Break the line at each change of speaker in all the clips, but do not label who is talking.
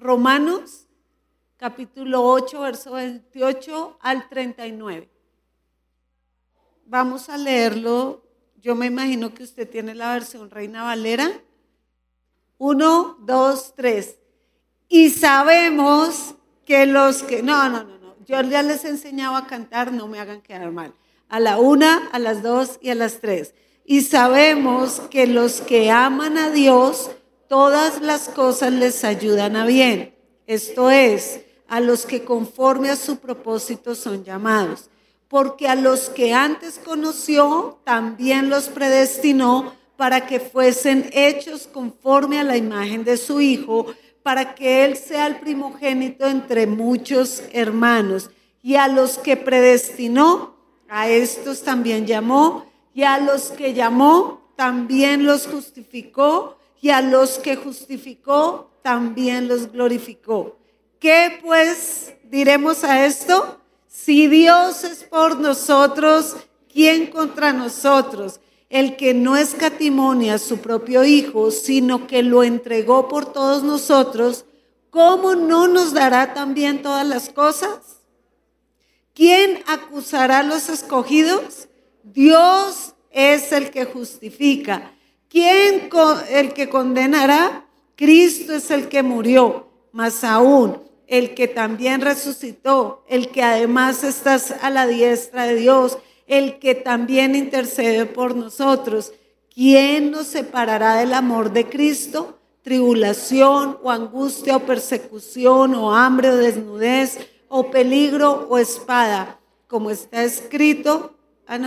Romanos capítulo 8, verso 28 al 39. Vamos a leerlo. Yo me imagino que usted tiene la versión Reina Valera. Uno, dos, tres. Y sabemos que los que... No, no, no, no. Yo ya les enseñaba a cantar, no me hagan quedar mal. A la una, a las dos y a las tres. Y sabemos que los que aman a Dios, todas las cosas les ayudan a bien. Esto es, a los que conforme a su propósito son llamados. Porque a los que antes conoció, también los predestinó para que fuesen hechos conforme a la imagen de su Hijo, para que Él sea el primogénito entre muchos hermanos. Y a los que predestinó, a estos también llamó y a los que llamó también los justificó, y a los que justificó también los glorificó. ¿Qué pues diremos a esto? Si Dios es por nosotros, ¿quién contra nosotros? El que no escatimonia a su propio Hijo, sino que lo entregó por todos nosotros, ¿cómo no nos dará también todas las cosas? ¿Quién acusará a los escogidos? Dios es el que justifica. ¿Quién el que condenará? Cristo es el que murió, más aún el que también resucitó, el que además está a la diestra de Dios, el que también intercede por nosotros. ¿Quién nos separará del amor de Cristo? Tribulación o angustia o persecución o hambre o desnudez o peligro o espada, como está escrito. Ah,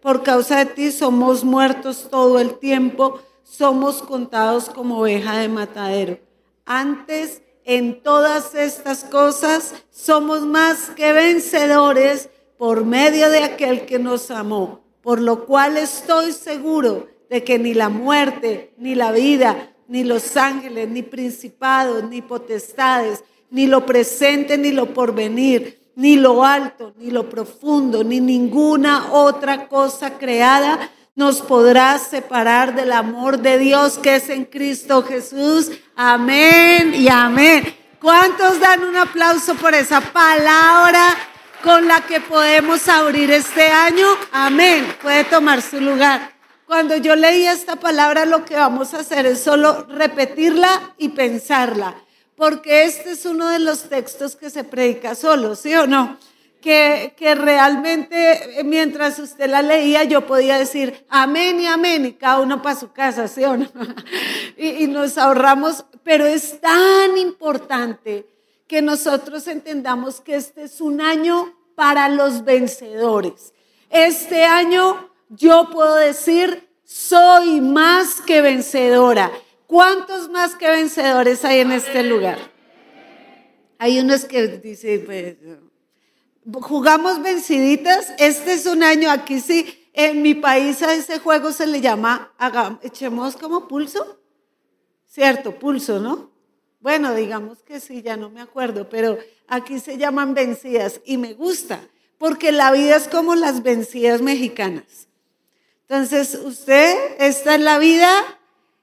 por causa de ti somos muertos todo el tiempo, somos contados como oveja de matadero. Antes, en todas estas cosas, somos más que vencedores por medio de aquel que nos amó, por lo cual estoy seguro de que ni la muerte, ni la vida, ni los ángeles, ni principados, ni potestades, ni lo presente, ni lo porvenir, ni lo alto, ni lo profundo, ni ninguna otra cosa creada nos podrá separar del amor de Dios que es en Cristo Jesús. Amén y amén. ¿Cuántos dan un aplauso por esa palabra con la que podemos abrir este año? Amén. Puede tomar su lugar. Cuando yo leí esta palabra, lo que vamos a hacer es solo repetirla y pensarla porque este es uno de los textos que se predica solo, ¿sí o no? Que, que, realmente mientras usted la leía yo podía decir amén y amén y cada uno para su casa, ¿sí o no? y, y nos ahorramos, pero es tan importante que nosotros entendamos que este es un año para los vencedores. Este año yo puedo decir, soy más que vencedora. ¿Cuántos más que vencedores hay en este lugar? Hay unos que dicen, pues, jugamos venciditas. Este es un año, aquí sí, en mi país a ese juego se le llama, echemos como pulso. Cierto, pulso, ¿no? Bueno, digamos que sí, ya no me acuerdo, pero aquí se llaman vencidas y me gusta, porque la vida es como las vencidas mexicanas. Entonces, usted está en la vida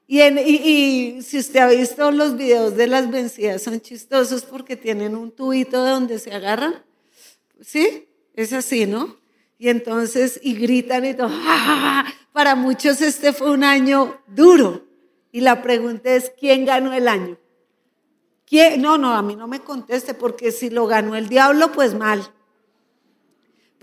y, si usted ha visto los videos de las vencidas, son chistosos porque tienen un tubito de donde se agarran. ¿Sí? Es así, ¿no? Y entonces, y gritan y todo. Para muchos este fue un año duro. Y la pregunta es, ¿quién ganó el año? ¿Quién? No, no, a mí no me conteste porque si lo ganó el diablo, pues mal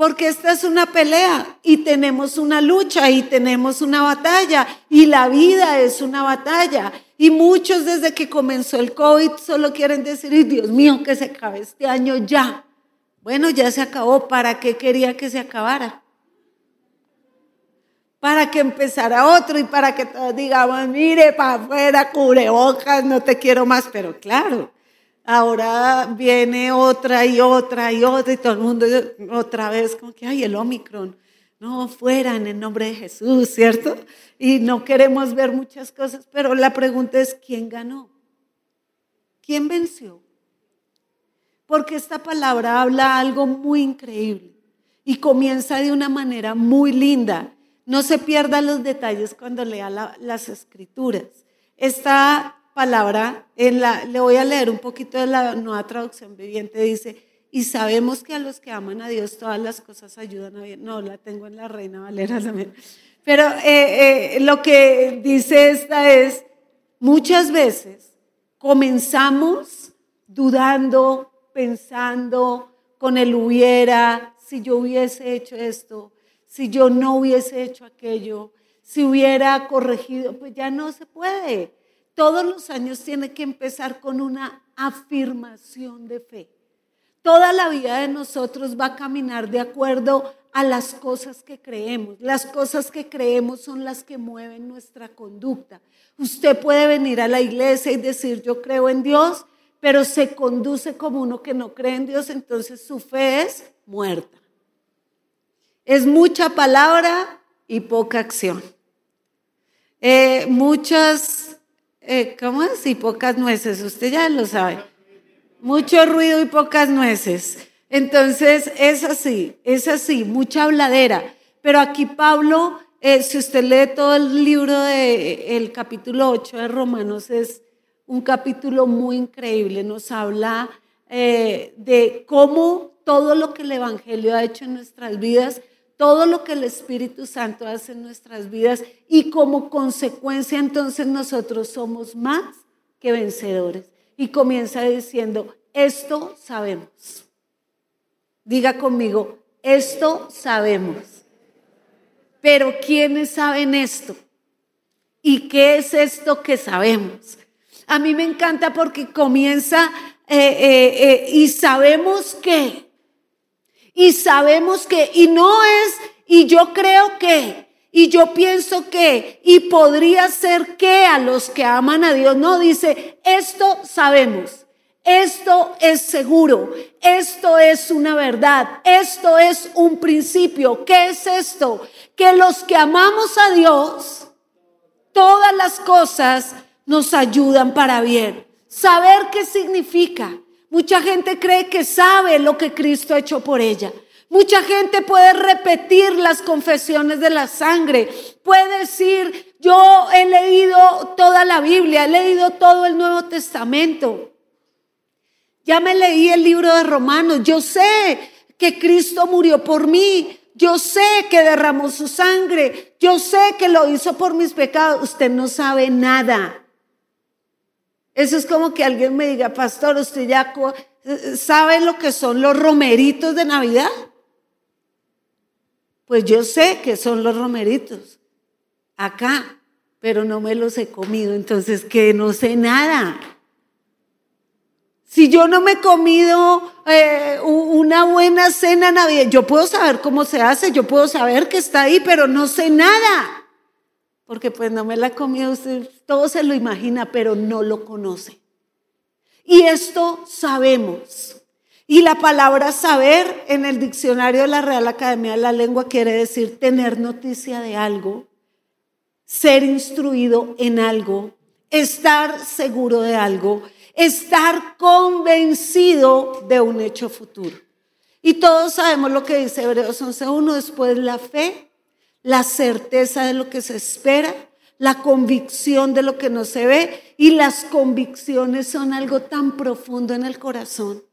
porque esta es una pelea y tenemos una lucha y tenemos una batalla y la vida es una batalla. Y muchos desde que comenzó el COVID solo quieren decir, Dios mío, que se acabe este año ya. Bueno, ya se acabó. ¿Para qué quería que se acabara? Para que empezara otro y para que todos digamos, mire, para afuera, cubrebocas, no te quiero más. Pero claro, ahora viene otra y otra y otra y todo el mundo otra vez como que, ay, el Omicron. No, fuera en el nombre de Jesús, ¿cierto? Y no queremos ver muchas cosas, pero la pregunta es, ¿quién ganó? ¿Quién venció? Porque esta palabra habla algo muy increíble y comienza de una manera muy linda. No se pierdan los detalles cuando lea las escrituras. Está palabra, en la, le voy a leer un poquito de la nueva traducción viviente, dice, y sabemos que a los que aman a Dios todas las cosas ayudan a bien. No, la tengo en la Reina Valera también. Pero eh, eh, lo que dice esta es, muchas veces comenzamos dudando, pensando con el hubiera, si yo hubiese hecho esto, si yo no hubiese hecho aquello, si hubiera corregido, pues ya no se puede. Todos los años tiene que empezar con una afirmación de fe. Toda la vida de nosotros va a caminar de acuerdo a las cosas que creemos. Las cosas que creemos son las que mueven nuestra conducta. Usted puede venir a la iglesia y decir yo creo en Dios, pero se conduce como uno que no cree en Dios, entonces su fe es muerta. Es mucha palabra y poca acción. Eh, muchas, eh, ¿cómo es? Y pocas nueces, usted ya lo sabe. Mucho ruido y pocas nueces. Entonces, es así, es así, mucha habladera. Pero aquí Pablo, eh, si usted lee todo el libro del capítulo 8 de Romanos, es un capítulo muy increíble. Nos habla eh, de cómo todo lo que el Evangelio ha hecho en nuestras vidas, todo lo que el Espíritu Santo hace en nuestras vidas y como consecuencia entonces nosotros somos más que vencedores y comienza diciendo, esto sabemos. Diga conmigo, esto sabemos. Pero ¿quiénes saben esto? ¿Y qué es esto que sabemos? A mí me encanta porque comienza eh, eh, eh, y sabemos que, y sabemos que, y no es, y yo creo que, y yo pienso que, y podría ser que a los que aman a Dios, no, dice, esto sabemos, esto es seguro, esto es una verdad, esto es un principio. ¿Qué es esto? Que los que amamos a Dios, todas las cosas nos ayudan para bien. Saber qué significa. Mucha gente cree que sabe lo que Cristo ha hecho por ella. Mucha gente puede repetir las confesiones de la sangre. Puede decir, yo he leído toda la Biblia, he leído todo el Nuevo Testamento. Ya me leí el libro de Romanos. Yo sé que Cristo murió por mí. Yo sé que derramó su sangre. Yo sé que lo hizo por mis pecados. Usted no sabe nada. Eso es como que alguien me diga, pastor, ¿usted ya sabe lo que son los romeritos de Navidad? Pues yo sé que son los romeritos acá, pero no me los he comido, entonces que no sé nada. Si yo no me he comido eh, una buena cena navideña, yo puedo saber cómo se hace, yo puedo saber que está ahí, pero no sé nada. Porque pues no me la comido, usted todo se lo imagina, pero no lo conoce. Y esto sabemos. Y la palabra saber en el diccionario de la Real Academia de la Lengua quiere decir tener noticia de algo, ser instruido en algo, estar seguro de algo, estar convencido de un hecho futuro. Y todos sabemos lo que dice Hebreos 11.1, después la fe, la certeza de lo que se espera, la convicción de lo que no se ve, y las convicciones son algo tan profundo en el corazón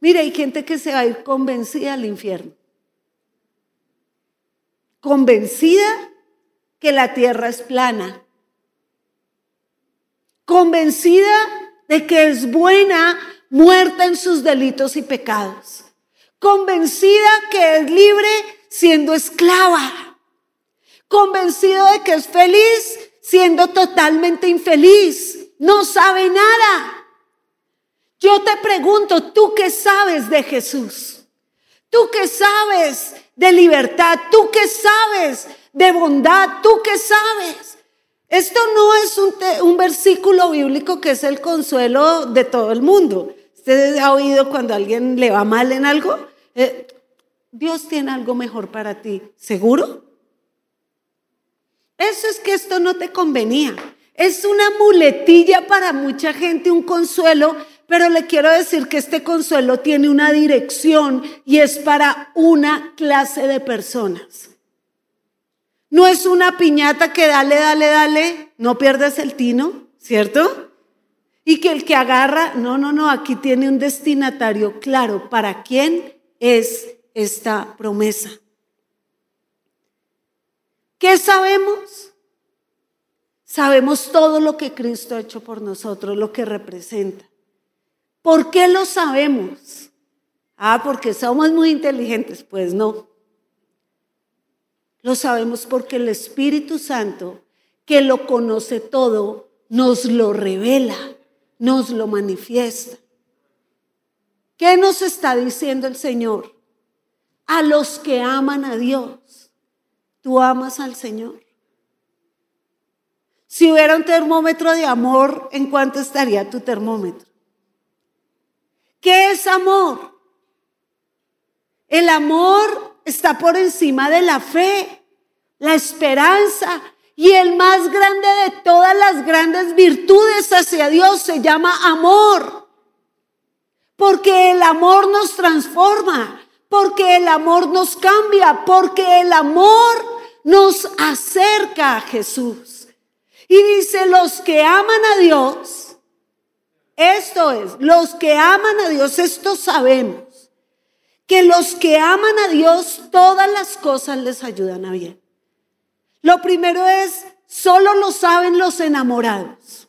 Mire, hay gente que se va a ir convencida al infierno. Convencida que la tierra es plana. Convencida de que es buena, muerta en sus delitos y pecados. Convencida que es libre siendo esclava. Convencido de que es feliz siendo totalmente infeliz. No sabe nada. Yo te pregunto, ¿tú qué sabes de Jesús? ¿Tú qué sabes de libertad? ¿Tú qué sabes de bondad? ¿Tú qué sabes? Esto no es un, versículo bíblico que es el consuelo de todo el mundo. ¿Ustedes ha oído cuando a alguien le va mal en algo? Eh, Dios tiene algo mejor para ti. ¿Seguro? Eso es que esto no te convenía. Es una muletilla para mucha gente, un consuelo pero le quiero decir que este consuelo tiene una dirección y es para una clase de personas. No es una piñata que dale, dale, dale, no pierdas el tino, ¿cierto? y que el que agarra, no, no, no, aquí tiene un destinatario claro para quién es esta promesa. ¿Qué sabemos? Sabemos todo lo que Cristo ha hecho por nosotros, lo que representa. ¿Por qué lo sabemos? Ah, porque somos muy inteligentes. Pues no. Lo sabemos porque el Espíritu Santo, que lo conoce todo, nos lo revela, nos lo manifiesta. ¿Qué nos está diciendo el Señor? A los que aman a Dios, ¿tú amas al Señor? Si hubiera un termómetro de amor, ¿en cuánto estaría tu termómetro? ¿Qué es amor? El amor está por encima de la fe, la esperanza y el más grande de todas las grandes virtudes hacia Dios se llama amor. Porque el amor nos transforma, porque el amor nos cambia, porque el amor nos acerca a Jesús. Y dice, los que aman a Dios, esto es, los que aman a Dios, esto sabemos, que los que aman a Dios, todas las cosas les ayudan a bien. Lo primero es, solo lo saben los enamorados.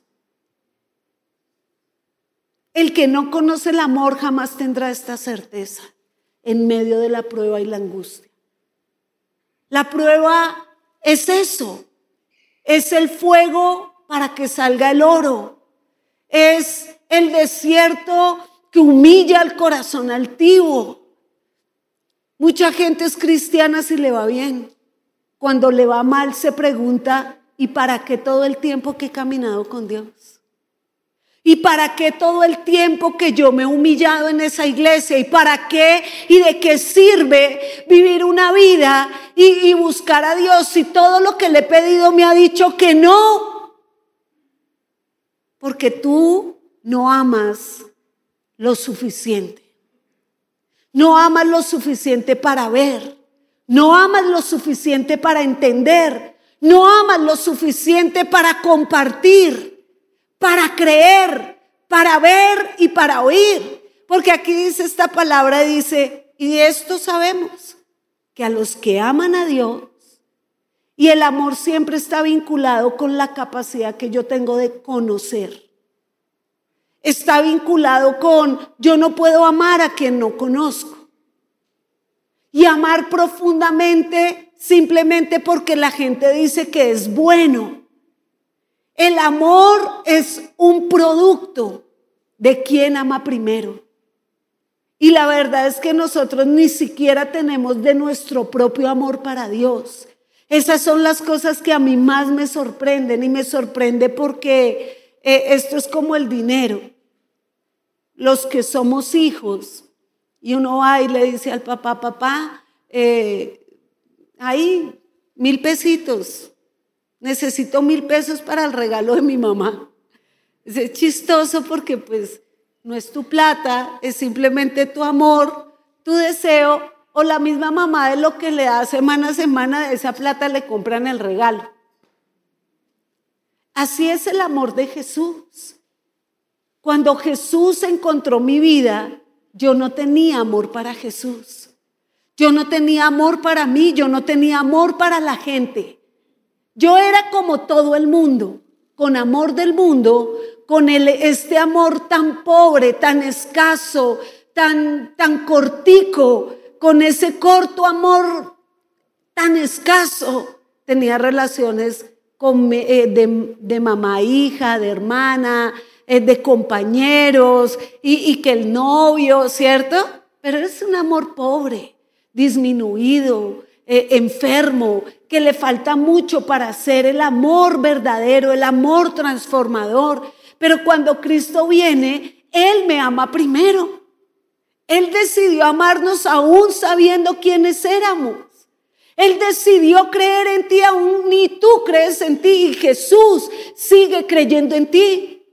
El que no conoce el amor jamás tendrá esta certeza en medio de la prueba y la angustia. La prueba es eso, es el fuego para que salga el oro, es el desierto que humilla al corazón altivo. Mucha gente es cristiana si le va bien. Cuando le va mal se pregunta, ¿y para qué todo el tiempo que he caminado con Dios? ¿Y para qué todo el tiempo que yo me he humillado en esa iglesia? ¿Y para qué y de qué sirve vivir una vida y, buscar a Dios si todo lo que le he pedido me ha dicho que no? Porque tú no amas lo suficiente. No amas lo suficiente para ver. No amas lo suficiente para entender. No amas lo suficiente para compartir, para creer, para ver y para oír. Porque aquí dice esta palabra, dice, y esto sabemos, que a los que aman a Dios, y el amor siempre está vinculado con la capacidad que yo tengo de conocer está vinculado con yo no puedo amar a quien no conozco. Y amar profundamente simplemente porque la gente dice que es bueno. El amor es un producto de quien ama primero. Y la verdad es que nosotros ni siquiera tenemos de nuestro propio amor para Dios. Esas son las cosas que a mí más me sorprenden y me sorprende porque eh, esto es como el dinero. Los que somos hijos, y uno va y le dice al papá, papá, eh, ahí, mil pesitos, necesito mil pesos para el regalo de mi mamá. Es chistoso porque pues no es tu plata, es simplemente tu amor, tu deseo, o la misma mamá de lo que le da semana a semana, de esa plata le compran el regalo. Así es el amor de Jesús. Cuando Jesús encontró mi vida, yo no tenía amor para Jesús. Yo no tenía amor para mí, yo no tenía amor para la gente. Yo era como todo el mundo, con amor del mundo, con este amor tan pobre, tan escaso, tan, tan cortico, con ese corto amor tan escaso. Tenía relaciones eh, de, de mamá, hija, de hermana, eh, de compañeros y, que el novio, ¿cierto? Pero es un amor pobre, disminuido, eh, enfermo, que le falta mucho para ser el amor verdadero, el amor transformador. Pero cuando Cristo viene, Él me ama primero. Él decidió amarnos aún sabiendo quiénes éramos. Él decidió creer en ti aún ni tú crees en ti y Jesús sigue creyendo en ti.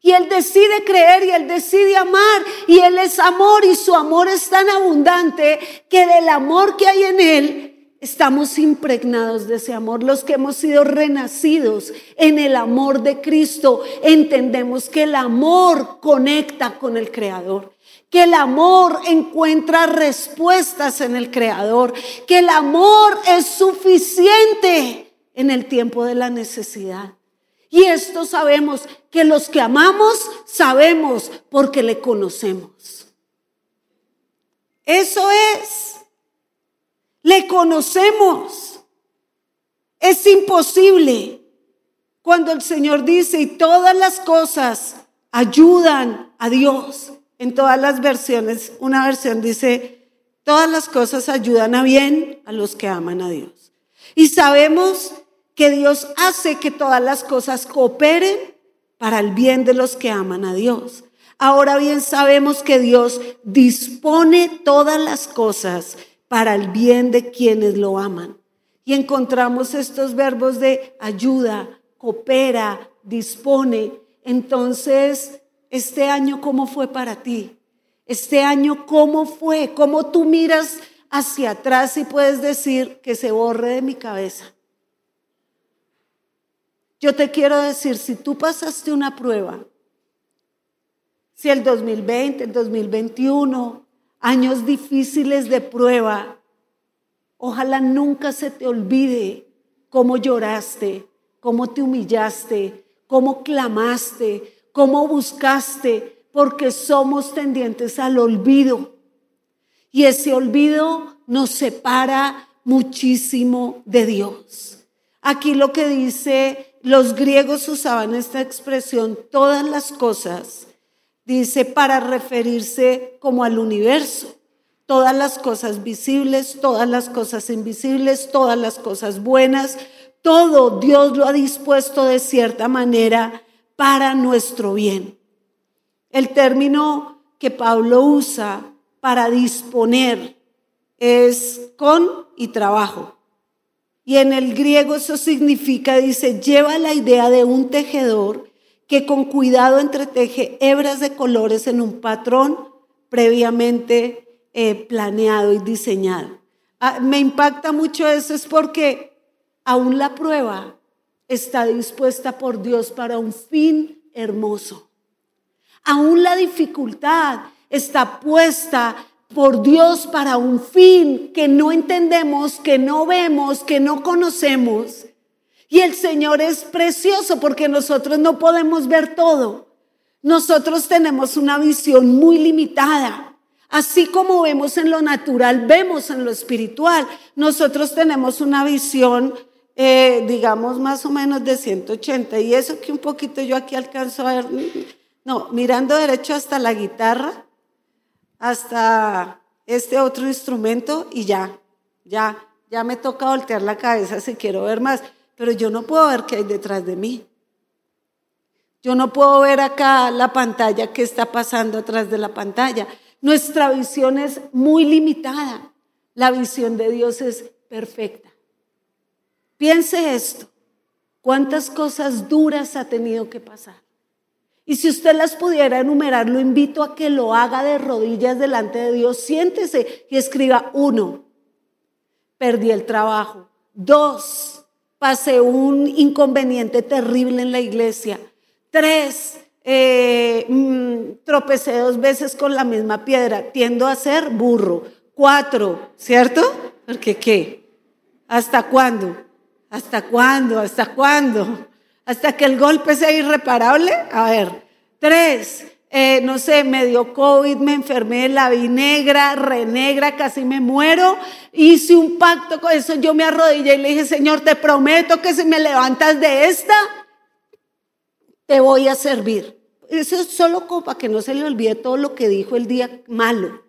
Y Él decide creer y Él decide amar y Él es amor y su amor es tan abundante que del amor que hay en Él, estamos impregnados de ese amor. Los que hemos sido renacidos en el amor de Cristo, entendemos que el amor conecta con el Creador, que el amor encuentra respuestas en el Creador, que el amor es suficiente en el tiempo de la necesidad. Y esto sabemos que los que amamos sabemos porque le conocemos. Eso es. Le conocemos. Es imposible. Cuando el Señor dice, y todas las cosas ayudan a Dios. En todas las versiones, una versión dice, todas las cosas ayudan a bien a los que aman a Dios. Y sabemos que Dios hace que todas las cosas cooperen para el bien de los que aman a Dios. Ahora bien sabemos que Dios dispone todas las cosas para el bien de quienes lo aman. Y encontramos estos verbos de ayuda, coopera, dispone. Entonces, este año, ¿cómo fue para ti? Este año, ¿cómo fue? ¿Cómo tú miras hacia atrás y puedes decir que se borre de mi cabeza? Yo te quiero decir, si tú pasaste una prueba, si el 2020, el 2021, años difíciles de prueba, ojalá nunca se te olvide cómo lloraste, cómo te humillaste, cómo clamaste, cómo buscaste, porque somos tendientes al olvido. Y ese olvido nos separa muchísimo de Dios. Aquí lo que dice los griegos usaban esta expresión, todas las cosas, dice, para referirse como al universo. Todas las cosas visibles, todas las cosas invisibles, todas las cosas buenas, todo Dios lo ha dispuesto de cierta manera para nuestro bien. El término que Pablo usa para disponer es con y trabajo. Y en el griego eso significa, dice, lleva la idea de un tejedor que con cuidado entreteje hebras de colores en un patrón previamente eh, planeado y diseñado. Ah, me impacta mucho eso, es porque aún la prueba está dispuesta por Dios para un fin hermoso. Aún la dificultad está puesta por Dios para un fin que no entendemos, que no vemos, que no conocemos. Y el Señor es precioso porque nosotros no podemos ver todo. Nosotros tenemos una visión muy limitada. Así como vemos en lo natural, vemos en lo espiritual. Nosotros tenemos una visión, eh, digamos, más o menos de 180. Y eso que un poquito yo aquí alcanzo a ver, no, mirando derecho hasta la guitarra, hasta este otro instrumento y ya, ya, ya me toca voltear la cabeza si quiero ver más, pero yo no puedo ver qué hay detrás de mí. Yo no puedo ver acá la pantalla que está pasando atrás de la pantalla. Nuestra visión es muy limitada. La visión de Dios es perfecta. Piense esto. ¿Cuántas cosas duras ha tenido que pasar? Y si usted las pudiera enumerar, lo invito a que lo haga de rodillas delante de Dios. Siéntese y escriba uno, perdí el trabajo. Dos, pasé un inconveniente terrible en la iglesia. Tres, eh, mm, tropecé dos veces con la misma piedra. Tiendo a ser burro. Cuatro, ¿cierto? Porque qué? ¿Hasta cuándo? ¿Hasta cuándo? ¿Hasta cuándo? hasta que el golpe sea irreparable. A ver, tres, eh, no sé, me dio COVID, me enfermé, la vi negra, renegra, casi me muero. Hice un pacto con eso, yo me arrodillé y le dije, Señor, te prometo que si me levantas de esta, te voy a servir. Eso es solo como para que no se le olvide todo lo que dijo el día malo.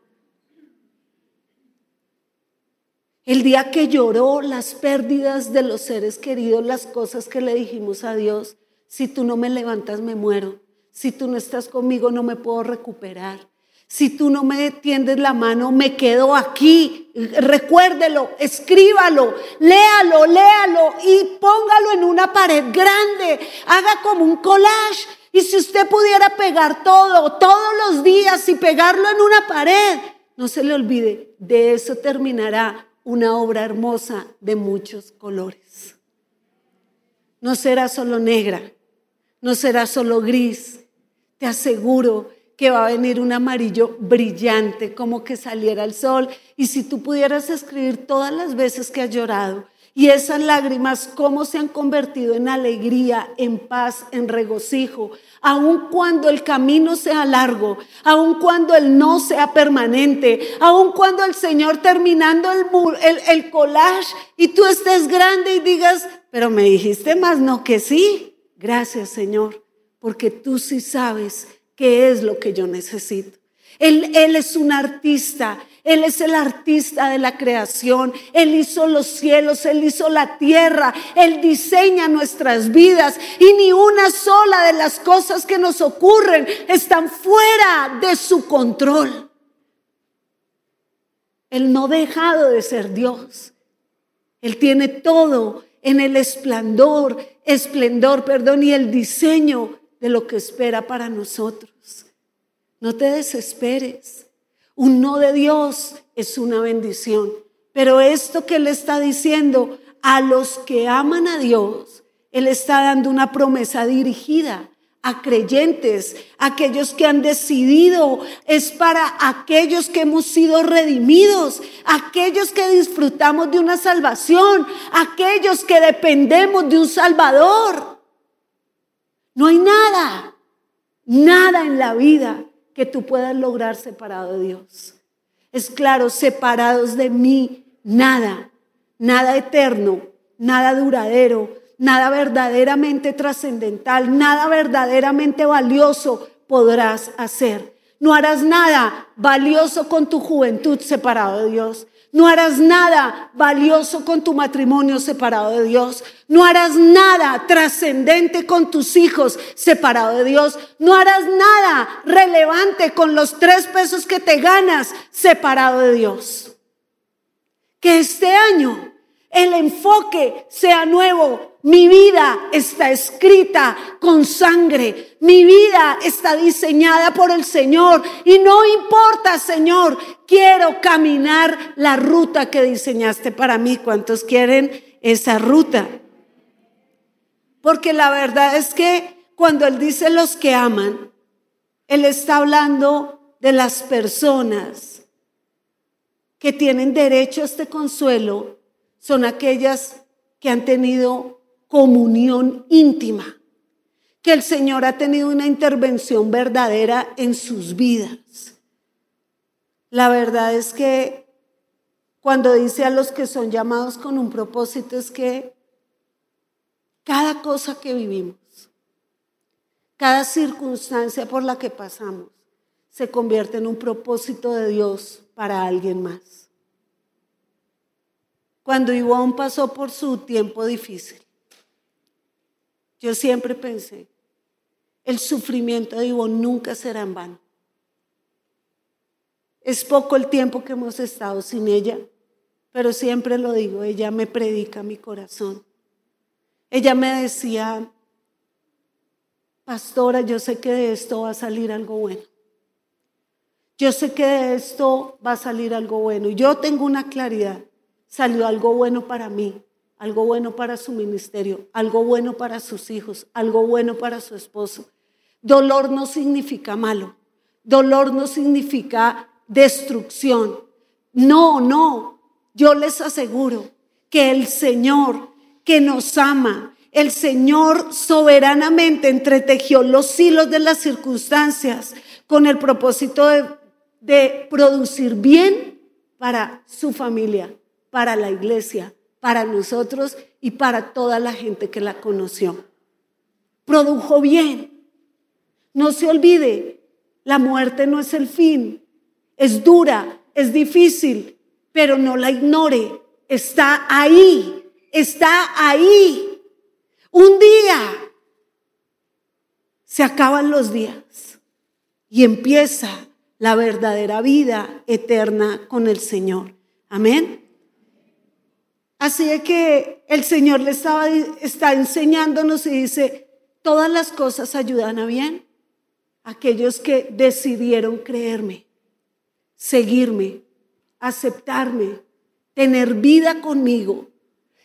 El día que lloró las pérdidas de los seres queridos, las cosas que le dijimos a Dios, si tú no me levantas me muero, si tú no estás conmigo no me puedo recuperar, si tú no me tiendes la mano me quedo aquí, recuérdelo, escríbalo, léalo, léalo y póngalo en una pared grande, haga como un collage. Y si usted pudiera pegar todo, todos los días y pegarlo en una pared, no se le olvide, de eso terminará una obra hermosa de muchos colores. No será solo negra, no será solo gris. Te aseguro que va a venir un amarillo brillante, como que saliera el sol. Y si tú pudieras escribir todas las veces que has llorado, y esas lágrimas, cómo se han convertido en alegría, en paz, en regocijo, aun cuando el camino sea largo, aun cuando el no sea permanente, aun cuando el Señor terminando el, el, el collage y tú estés grande y digas, pero me dijiste más no que sí. Gracias Señor, porque tú sí sabes qué es lo que yo necesito. Él, es un artista, él es el artista de la creación. Él hizo los cielos, Él hizo la tierra, Él diseña nuestras vidas y ni una sola de las cosas que nos ocurren están fuera de su control. Él no ha dejado de ser Dios. Él tiene todo en el esplendor, esplendor, perdón, y el diseño de lo que espera para nosotros. No te desesperes. Un no de Dios es una bendición. Pero esto que Él está diciendo a los que aman a Dios, Él está dando una promesa dirigida a creyentes, aquellos que han decidido, es para aquellos que hemos sido redimidos, aquellos que disfrutamos de una salvación, aquellos que dependemos de un Salvador. No hay nada, nada en la vida que tú puedas lograr separado de Dios. Es claro, separados de mí, nada, nada eterno, nada duradero, nada verdaderamente trascendental, nada verdaderamente valioso podrás hacer. No harás nada valioso con tu juventud separado de Dios. No harás nada valioso con tu matrimonio separado de Dios. No harás nada trascendente con tus hijos separado de Dios. No harás nada relevante con los tres pesos que te ganas separado de Dios. Que este año el enfoque sea nuevo mi vida está escrita con sangre. Mi vida está diseñada por el Señor. Y no importa, Señor, quiero caminar la ruta que diseñaste para mí. ¿Cuántos quieren esa ruta? Porque la verdad es que cuando Él dice los que aman, Él está hablando de las personas que tienen derecho a este consuelo. Son aquellas que han tenido comunión íntima, que el Señor ha tenido una intervención verdadera en sus vidas. La verdad es que cuando dice a los que son llamados con un propósito es que cada cosa que vivimos, cada circunstancia por la que pasamos, se convierte en un propósito de Dios para alguien más. Cuando Ivonne pasó por su tiempo difícil, yo siempre pensé, el sufrimiento de Ivonne nunca será en vano. Es poco el tiempo que hemos estado sin ella, pero siempre lo digo, ella me predica mi corazón. Ella me decía, pastora, yo sé que de esto va a salir algo bueno. Yo sé que de esto va a salir algo bueno. Y yo tengo una claridad. Salió algo bueno para mí algo bueno para su ministerio, algo bueno para sus hijos, algo bueno para su esposo. Dolor no significa malo, dolor no significa destrucción. No, no, yo les aseguro que el Señor que nos ama, el Señor soberanamente entretejió los hilos de las circunstancias con el propósito de, de producir bien para su familia, para la iglesia, para nosotros y para toda la gente que la conoció. Produjo bien. No se olvide, la muerte no es el fin. Es dura, es difícil, pero no la ignore. Está ahí, está ahí. Un día se acaban los días y empieza la verdadera vida eterna con el Señor. Amén. Así de que el Señor le estaba, está enseñándonos y dice, todas las cosas ayudan a bien. Aquellos que decidieron creerme, seguirme, aceptarme, tener vida conmigo.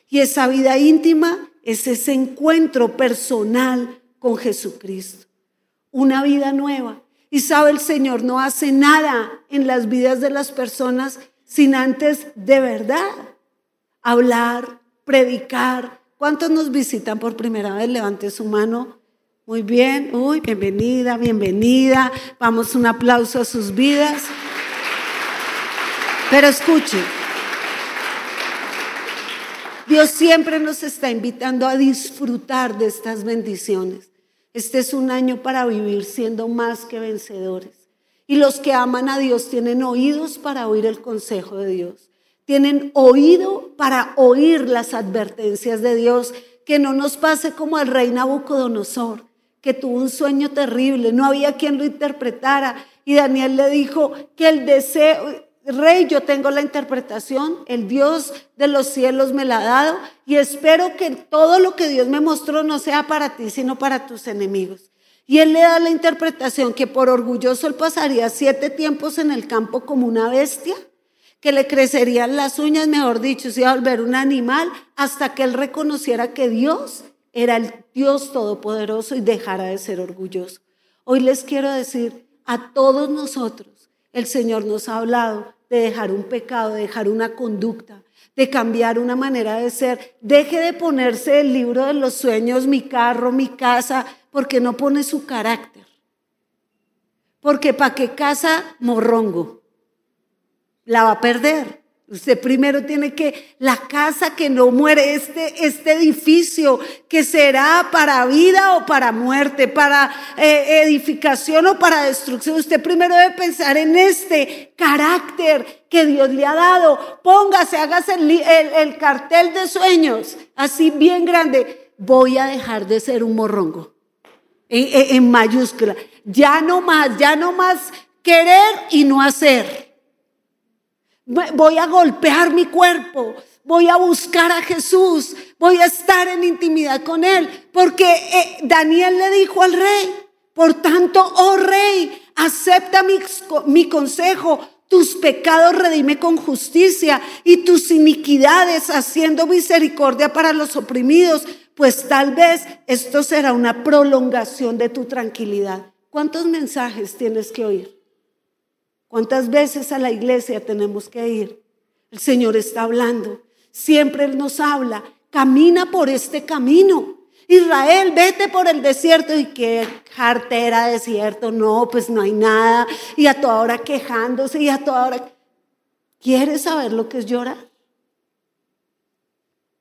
Y esa vida íntima es ese encuentro personal con Jesucristo. Una vida nueva. Y sabe, el Señor no hace nada en las vidas de las personas sin antes de verdad hablar, predicar. ¿Cuántos nos visitan por primera vez? Levante su mano. Muy bien. Uy, bienvenida, bienvenida. Vamos un aplauso a sus vidas. Pero escuche, Dios siempre nos está invitando a disfrutar de estas bendiciones. Este es un año para vivir siendo más que vencedores. Y los que aman a Dios tienen oídos para oír el consejo de Dios. Tienen oído para oír las advertencias de Dios. Que no nos pase como al rey Nabucodonosor, que tuvo un sueño terrible, no había quien lo interpretara. Y Daniel le dijo que el deseo, Rey, yo tengo la interpretación, el Dios de los cielos me la ha dado y espero que todo lo que Dios me mostró no sea para ti, sino para tus enemigos. Y él le da la interpretación que por orgulloso él pasaría siete tiempos en el campo como una bestia, que le crecerían las uñas, mejor dicho, se iba a volver un animal, hasta que él reconociera que Dios era el Dios todopoderoso y dejara de ser orgulloso. Hoy les quiero decir a todos nosotros, el Señor nos ha hablado de dejar un pecado, de dejar una conducta, de cambiar una manera de ser. Deje de ponerse el libro de los sueños, mi carro, mi casa, porque no pone su carácter. Porque para qué casa morrongo, la va a perder. Usted primero tiene que, la casa que no muere, este, este edificio que será para vida o para muerte, para eh, edificación o para destrucción. Usted primero debe pensar en este carácter que Dios le ha dado. Póngase, hágase el, el, cartel de sueños, así bien grande. Voy a dejar de ser un morrongo. En, en mayúscula. Ya no más, ya no más querer y no hacer. Voy a golpear mi cuerpo, voy a buscar a Jesús, voy a estar en intimidad con Él, porque eh, Daniel le dijo al rey, por tanto, oh rey, acepta mi, mi consejo, tus pecados redime con justicia y tus iniquidades haciendo misericordia para los oprimidos, pues tal vez esto será una prolongación de tu tranquilidad. ¿Cuántos mensajes tienes que oír? ¿Cuántas veces a la iglesia tenemos que ir? El Señor está hablando. Siempre Él nos habla. Camina por este camino. Israel, vete por el desierto. ¿Y qué cartera desierto? No, pues no hay nada. Y a toda hora quejándose y a toda hora... ¿Quieres saber lo que es llorar?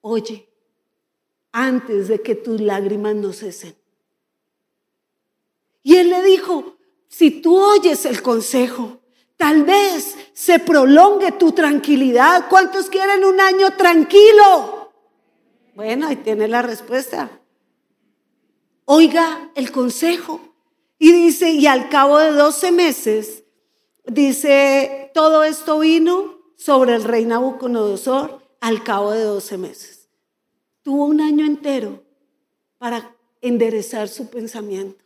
Oye, antes de que tus lágrimas no cesen. Y él le dijo, si tú oyes el consejo, Tal vez se prolongue tu tranquilidad. ¿Cuántos quieren un año tranquilo? Bueno, ahí tiene la respuesta. Oiga el consejo. Y dice, y al cabo de 12 meses, dice, todo esto vino sobre el rey Nabucodonosor al cabo de 12 meses. Tuvo un año entero para enderezar su pensamiento.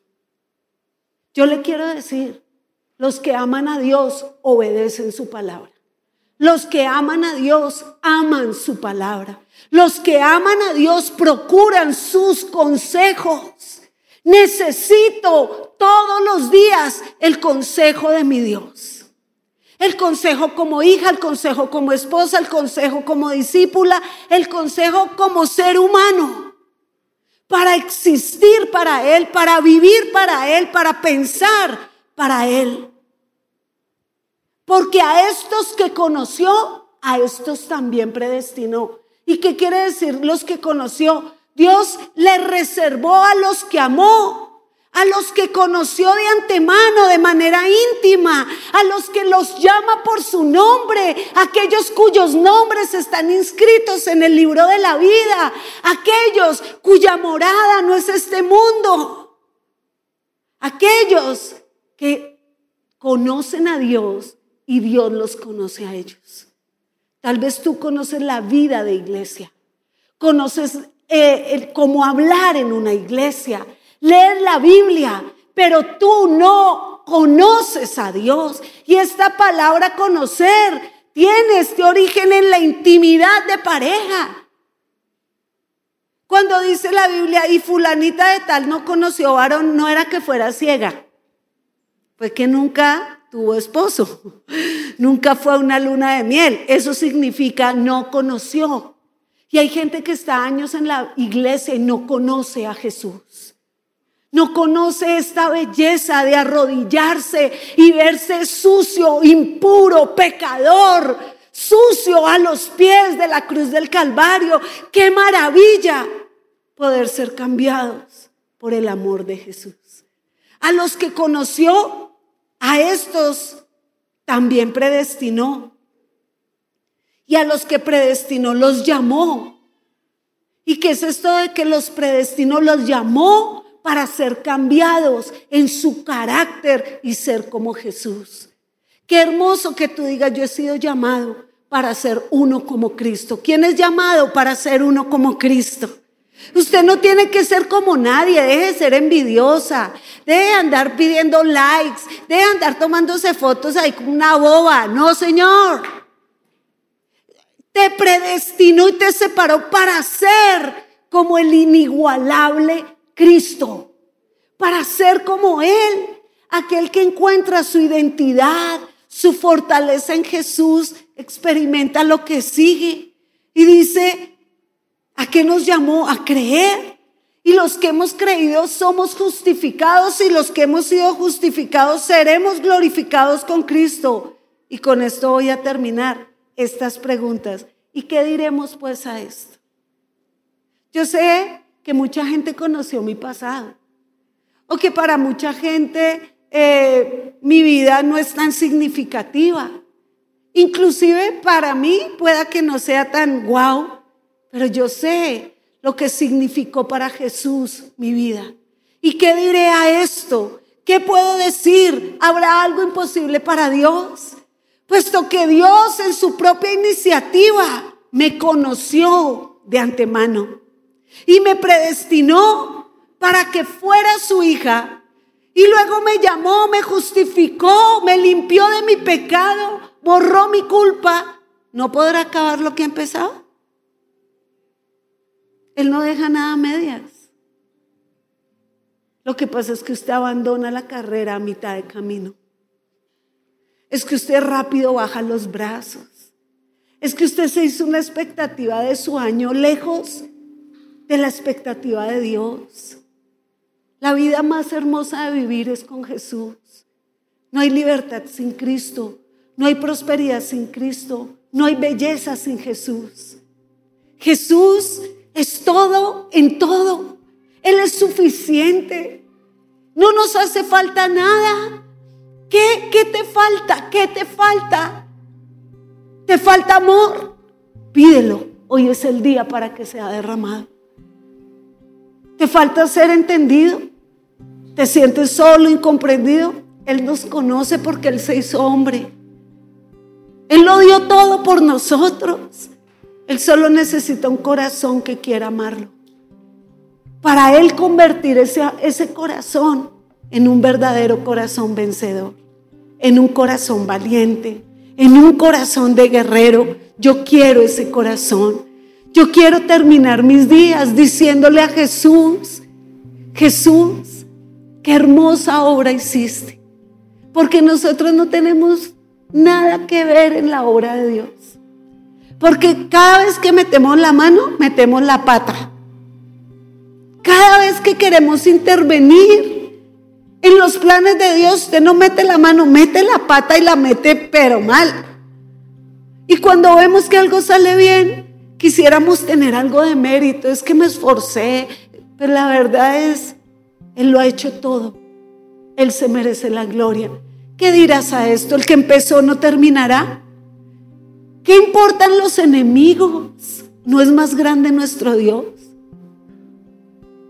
Yo le quiero decir, los que aman a Dios obedecen su palabra. Los que aman a Dios aman su palabra. Los que aman a Dios procuran sus consejos. Necesito todos los días el consejo de mi Dios. El consejo como hija, el consejo como esposa, el consejo como discípula, el consejo como ser humano. Para existir para Él, para vivir para Él, para pensar para Él. Porque a estos que conoció, a estos también predestinó. ¿Y qué quiere decir los que conoció? Dios le reservó a los que amó, a los que conoció de antemano, de manera íntima, a los que los llama por su nombre, aquellos cuyos nombres están inscritos en el libro de la vida, aquellos cuya morada no es este mundo, aquellos que conocen a Dios y Dios los conoce a ellos. Tal vez tú conoces la vida de iglesia, conoces eh, cómo hablar en una iglesia, leer la Biblia, pero tú no conoces a Dios. Y esta palabra conocer tiene este origen en la intimidad de pareja. Cuando dice la Biblia, y fulanita de tal no conoció varón, no era que fuera ciega, fue que nunca tuvo esposo, nunca fue a una luna de miel. Eso significa no conoció. Y hay gente que está años en la iglesia y no conoce a Jesús. No conoce esta belleza de arrodillarse y verse sucio, impuro, pecador, sucio a los pies de la cruz del Calvario. ¡Qué maravilla poder ser cambiados por el amor de Jesús! A los que conoció, a estos también predestinó. Y a los que predestinó los llamó. ¿Y qué es esto de que los predestinó? Los llamó para ser cambiados en su carácter y ser como Jesús. Qué hermoso que tú digas, yo he sido llamado para ser uno como Cristo. ¿Quién es llamado para ser uno como Cristo? Usted no tiene que ser como nadie, deje de ser envidiosa, deje de andar pidiendo likes, deje de andar tomándose fotos ahí como una boba. No, Señor. Te predestinó y te separó para ser como el inigualable Cristo, para ser como Él, aquel que encuentra su identidad, su fortaleza en Jesús, experimenta lo que sigue y dice, ¿a qué nos llamó? A creer. Y los que hemos creído somos justificados y los que hemos sido justificados seremos glorificados con Cristo. Y con esto voy a terminar estas preguntas. ¿Y qué diremos pues a esto? Yo sé que mucha gente conoció mi pasado. O que para mucha gente eh, mi vida no es tan significativa. Inclusive para mí pueda que no sea tan guau, pero yo sé lo que significó para Jesús mi vida. ¿Y qué diré a esto? ¿Qué puedo decir? ¿Habrá algo imposible para Dios? Puesto que Dios en su propia iniciativa me conoció de antemano y me predestinó para que fuera su hija. Y luego me llamó, me justificó, me limpió de mi pecado, borró mi culpa. ¿No podrá acabar lo que ha empezado? Él no deja nada a medias. Lo que pasa es que usted abandona la carrera a mitad de camino. Es que usted rápido baja los brazos. Es que usted se hizo una expectativa de su año lejos de la expectativa de Dios. La vida más hermosa de vivir es con Jesús. No hay libertad sin Cristo. No hay prosperidad sin Cristo. No hay belleza sin Jesús. Jesús es todo en todo. Él es suficiente. No nos hace falta nada. ¿Qué, ¿Qué te falta? ¿Qué te falta? ¿Te falta amor? Pídelo. Hoy es el día para que sea derramado. ¿Te falta ser entendido? ¿Te sientes solo, incomprendido? Él nos conoce porque Él se hizo hombre. Él lo dio todo por nosotros. Él solo necesita un corazón que quiera amarlo. Para Él convertir ese, ese corazón en un verdadero corazón vencedor, en un corazón valiente, en un corazón de guerrero. Yo quiero ese corazón. Yo quiero terminar mis días diciéndole a Jesús, Jesús, qué hermosa obra hiciste. Porque nosotros no tenemos nada que ver en la obra de Dios. Porque cada vez que metemos la mano, metemos la pata. Cada vez que queremos intervenir en los planes de Dios, usted no mete la mano, mete la pata y la mete pero mal. Y cuando vemos que algo sale bien, quisiéramos tener algo de mérito, es que me esforcé, pero la verdad es, Él lo ha hecho todo. Él se merece la gloria. ¿Qué dirás a esto? ¿El que empezó no terminará? ¿Qué importan los enemigos? ¿No es más grande nuestro Dios?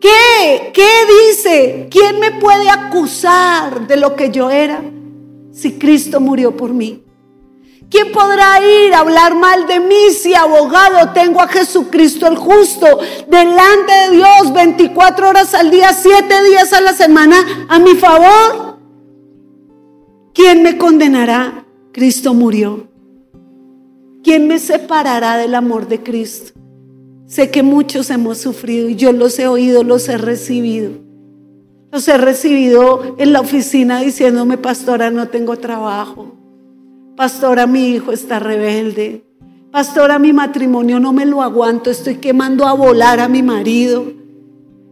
¿Qué? ¿Qué dice? ¿Quién me puede acusar de lo que yo era si Cristo murió por mí? ¿Quién podrá ir a hablar mal de mí si abogado tengo a Jesucristo el justo delante de Dios 24 horas al día, 7 días a la semana a mi favor? ¿Quién me condenará? Cristo murió. ¿Quién me separará del amor de Cristo? Sé que muchos hemos sufrido y yo los he oído, los he recibido. Los he recibido en la oficina diciéndome, pastora, no tengo trabajo. Pastora, mi hijo está rebelde. Pastora, mi matrimonio no me lo aguanto, estoy quemando a volar a mi marido.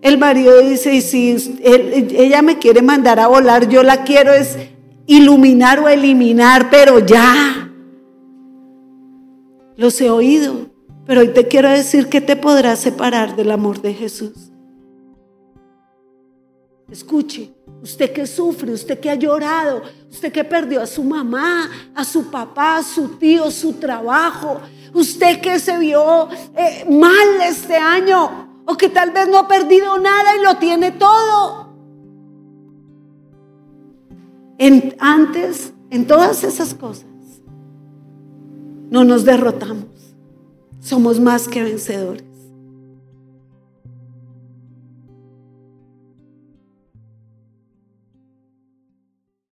El marido dice, y si ella me quiere mandar a volar, yo la quiero es iluminar o eliminar, pero ya. Los he oído, pero hoy te quiero decir que te podrás separar del amor de Jesús. Escuche, usted que sufre, usted que ha llorado, usted que perdió a su mamá, a su papá, a su tío, su trabajo, usted que se vio eh, mal este año o que tal vez no ha perdido nada y lo tiene todo. En, antes, en todas esas cosas, no nos derrotamos. Somos más que vencedores.